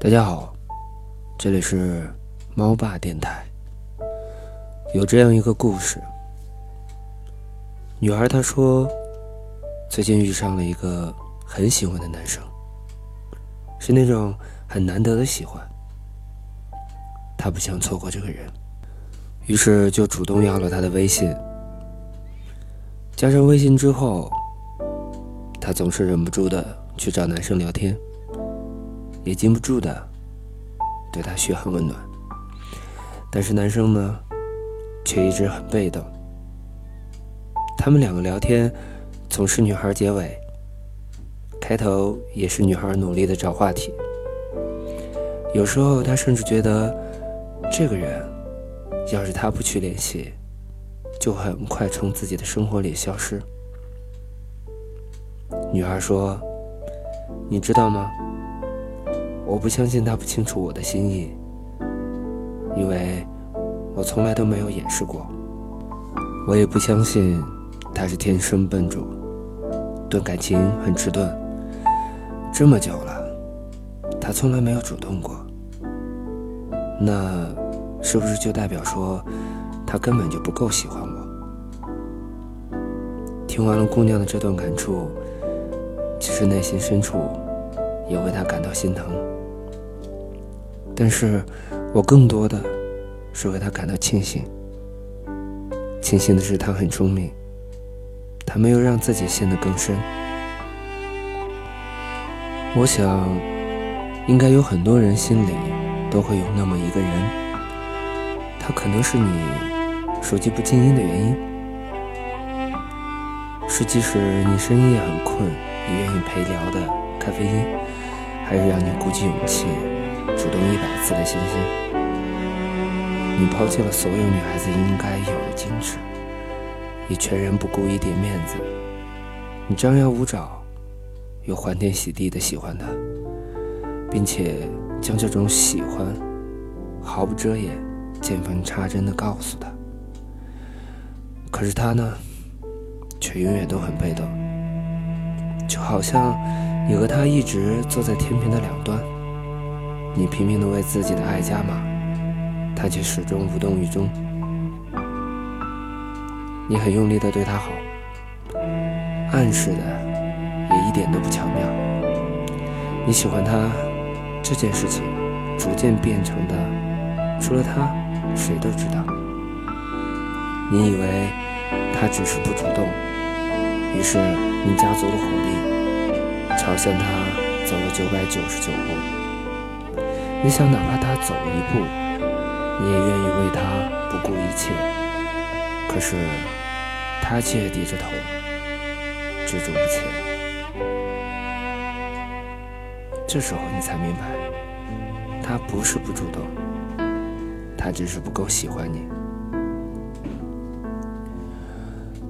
大家好，这里是猫爸电台。有这样一个故事，女孩她说，最近遇上了一个很喜欢的男生，是那种很难得的喜欢。她不想错过这个人，于是就主动要了他的微信。加上微信之后，她总是忍不住的去找男生聊天。也禁不住的对他嘘寒问暖，但是男生呢，却一直很被动。他们两个聊天总是女孩结尾，开头也是女孩努力的找话题。有时候他甚至觉得，这个人要是他不去联系，就很快从自己的生活里消失。女孩说：“你知道吗？”我不相信他不清楚我的心意，因为我从来都没有掩饰过。我也不相信他是天生笨拙，对感情很迟钝。这么久了，他从来没有主动过，那是不是就代表说他根本就不够喜欢我？听完了姑娘的这段感触，其实内心深处也为她感到心疼。但是，我更多的是为他感到庆幸。庆幸的是，他很聪明，他没有让自己陷得更深。我想，应该有很多人心里都会有那么一个人，他可能是你手机不静音的原因，是即使你深夜很困也愿意陪聊的咖啡因，还是让你鼓起勇气。主动一百次的星星，你抛弃了所有女孩子应该有的矜持，也全然不顾一点面子。你张牙舞爪，又欢天喜地的喜欢他，并且将这种喜欢毫不遮掩、见缝插针的告诉他。可是他呢，却永远都很被动，就好像你和他一直坐在天平的两端。你拼命的为自己的爱加码，他却始终无动于衷。你很用力的对他好，暗示的也一点都不巧妙。你喜欢他这件事情，逐渐变成的，除了他，谁都知道。你以为他只是不主动，于是你加足了火力，朝向他走了九百九十九步。你想，哪怕他走一步，你也愿意为他不顾一切。可是，他却低着头，执着不前。这时候，你才明白，他不是不主动，他只是不够喜欢你。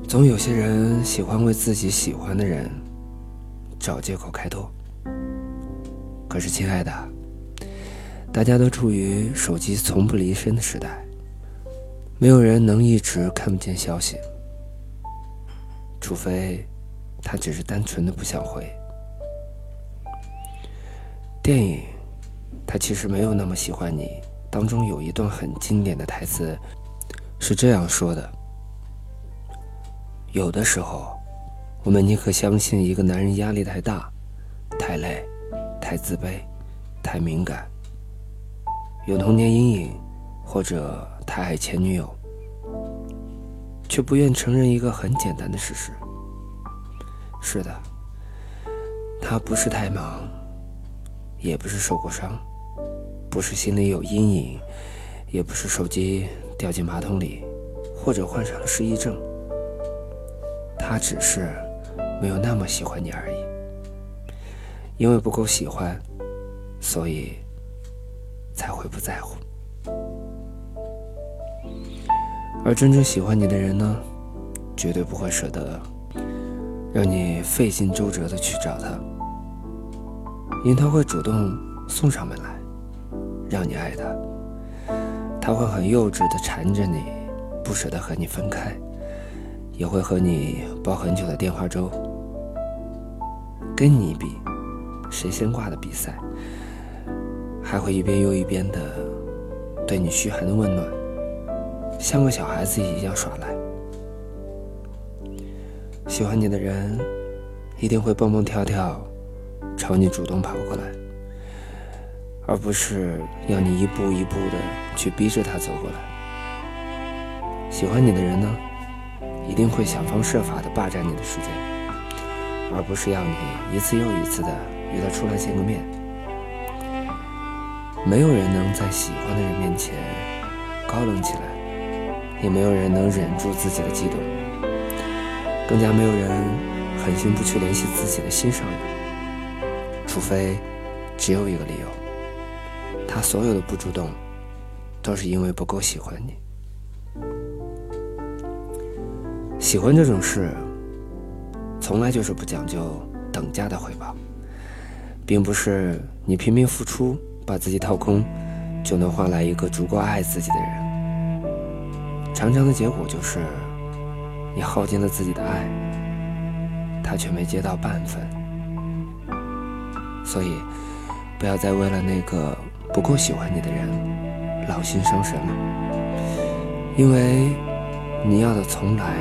总有些人喜欢为自己喜欢的人找借口开脱。可是，亲爱的。大家都处于手机从不离身的时代，没有人能一直看不见消息，除非他只是单纯的不想回。电影《他其实没有那么喜欢你》当中有一段很经典的台词，是这样说的：“有的时候，我们宁可相信一个男人压力太大、太累、太自卑、太敏感。”有童年阴影，或者太爱前女友，却不愿承认一个很简单的事实：是的，他不是太忙，也不是受过伤，不是心里有阴影，也不是手机掉进马桶里，或者患上了失忆症。他只是没有那么喜欢你而已。因为不够喜欢，所以。才会不在乎，而真正喜欢你的人呢，绝对不会舍得让你费尽周折的去找他，因为他会主动送上门来，让你爱他。他会很幼稚的缠着你，不舍得和你分开，也会和你煲很久的电话粥。跟你比，谁先挂的比赛。还会一遍又一遍的对你嘘寒问暖，像个小孩子一样耍赖。喜欢你的人一定会蹦蹦跳跳，朝你主动跑过来，而不是要你一步一步的去逼着他走过来。喜欢你的人呢，一定会想方设法的霸占你的时间，而不是要你一次又一次的约他出来见个面。没有人能在喜欢的人面前高冷起来，也没有人能忍住自己的激动。更加没有人狠心不去联系自己的心上人，除非只有一个理由：他所有的不主动，都是因为不够喜欢你。喜欢这种事，从来就是不讲究等价的回报，并不是你拼命付出，把自己掏空，就能换来一个足够爱自己的人。常常的结果就是。你耗尽了自己的爱，他却没接到半分，所以不要再为了那个不够喜欢你的人劳心伤神了，因为你要的从来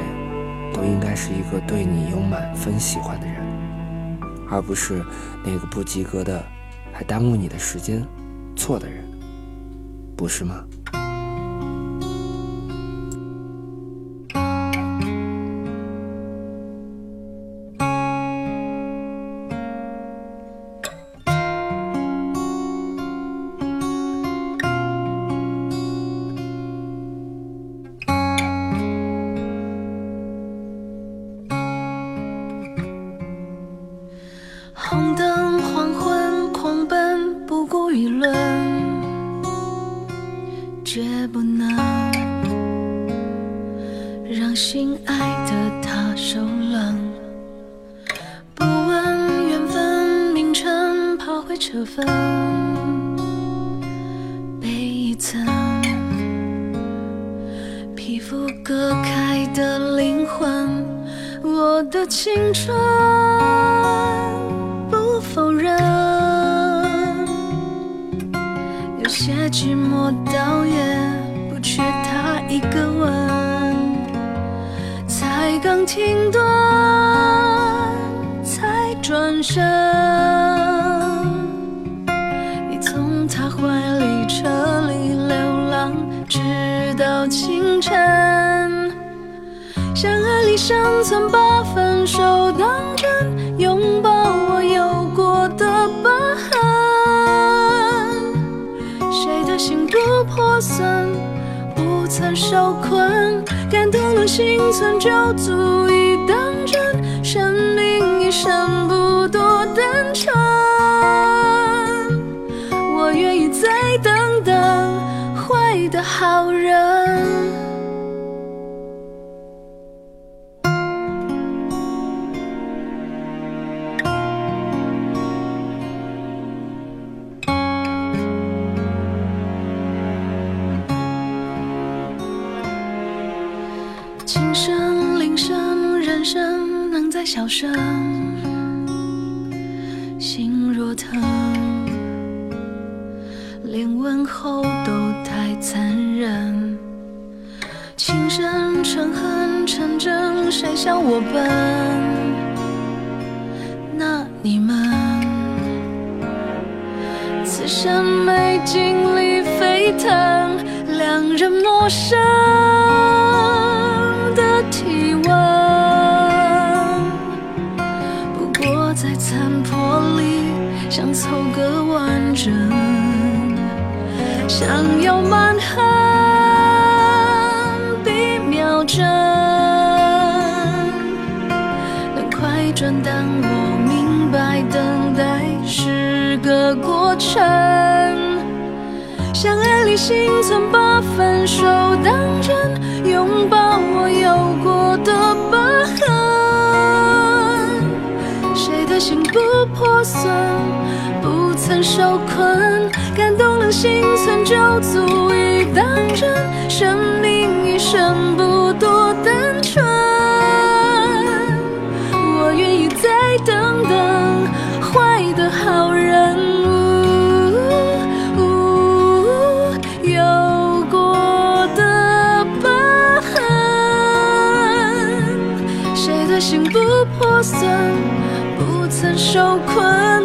都应该是一个对你有满分喜欢的人，而不是那个不及格的还耽误你的时间错的人，不是吗？让心爱的他受冷，不问缘分名称，跑回车坟，被一层皮肤割开的灵魂，我的青春。到清晨。想爱里生存，把分手当真，拥抱我有过的疤痕。谁的心不破损，不曾受困。感动了心存，就足以当真。生命一生不好人，琴声、铃声人。小声，心若疼，连问候都太残忍。人，情深成恨成真，谁笑我笨？那你们，此生没经历沸腾，两人陌生的体温，不过在残破里想凑个完整。想要满恨。心不破损，不曾受困，感动了心存就足以当真。生命一生不多，单纯，我愿意再等等。坏的好人，有过的疤痕，谁的心不破损？曾受困。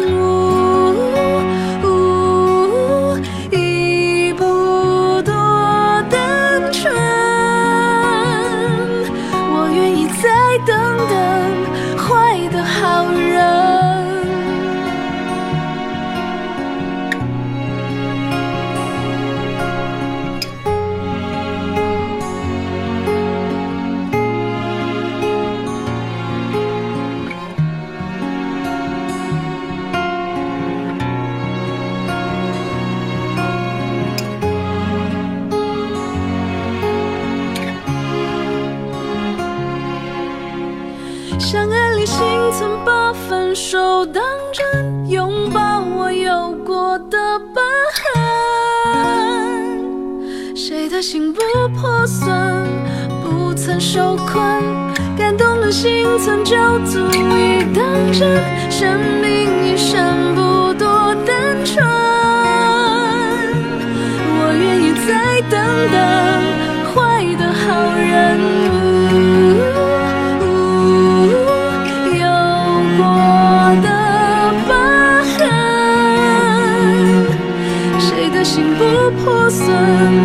曾把分手当真，拥抱我有过的疤痕。谁的心不破损，不曾受困，感动的心存就足以当真，生命已剩不多单纯。listen.